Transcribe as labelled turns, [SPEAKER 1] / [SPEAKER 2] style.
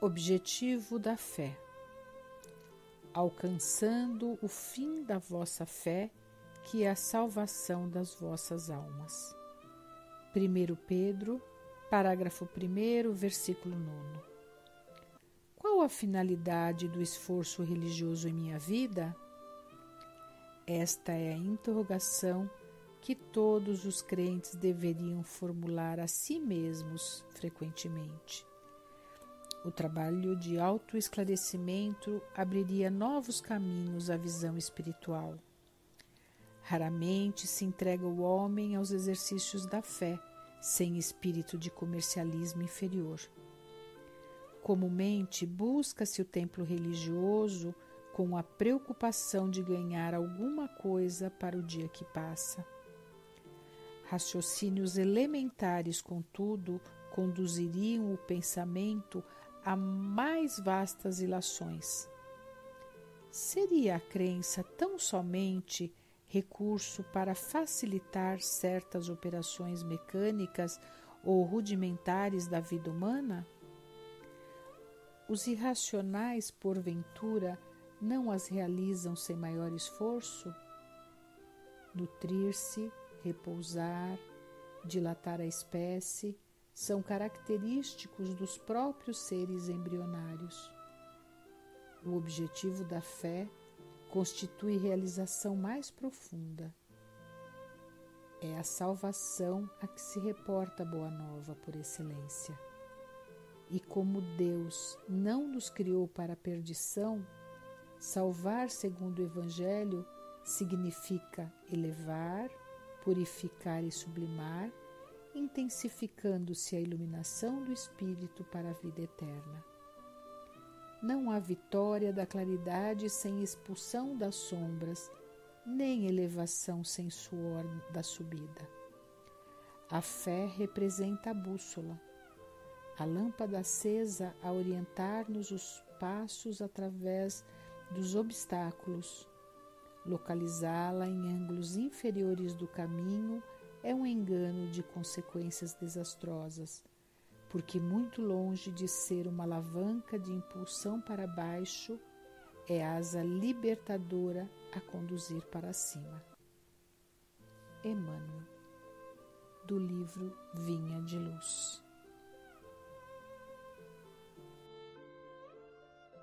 [SPEAKER 1] Objetivo da fé. Alcançando o fim da vossa fé, que é a salvação das vossas almas. 1 Pedro, parágrafo 1, versículo 9. Qual a finalidade do esforço religioso em minha vida? Esta é a interrogação que todos os crentes deveriam formular a si mesmos frequentemente. O trabalho de autoesclarecimento abriria novos caminhos à visão espiritual. Raramente se entrega o homem aos exercícios da fé sem espírito de comercialismo inferior. Comumente busca-se o templo religioso com a preocupação de ganhar alguma coisa para o dia que passa. Raciocínios elementares, contudo, conduziriam o pensamento a mais vastas ilações. Seria a crença tão somente recurso para facilitar certas operações mecânicas ou rudimentares da vida humana? Os irracionais, porventura, não as realizam sem maior esforço? Nutrir-se, repousar, dilatar a espécie são característicos dos próprios seres embrionários. O objetivo da fé constitui realização mais profunda. É a salvação a que se reporta a Boa Nova por excelência. E como Deus não nos criou para a perdição, salvar segundo o Evangelho significa elevar, purificar e sublimar, intensificando-se a iluminação do Espírito para a vida eterna. Não há vitória da claridade sem expulsão das sombras, nem elevação sem suor da subida. A fé representa a bússola, a lâmpada acesa a orientar-nos os passos através dos obstáculos. Localizá-la em ângulos inferiores do caminho é um engano de consequências desastrosas, porque muito longe de ser uma alavanca de impulsão para baixo, é asa libertadora a conduzir para cima. Emmanuel, do livro Vinha de Luz.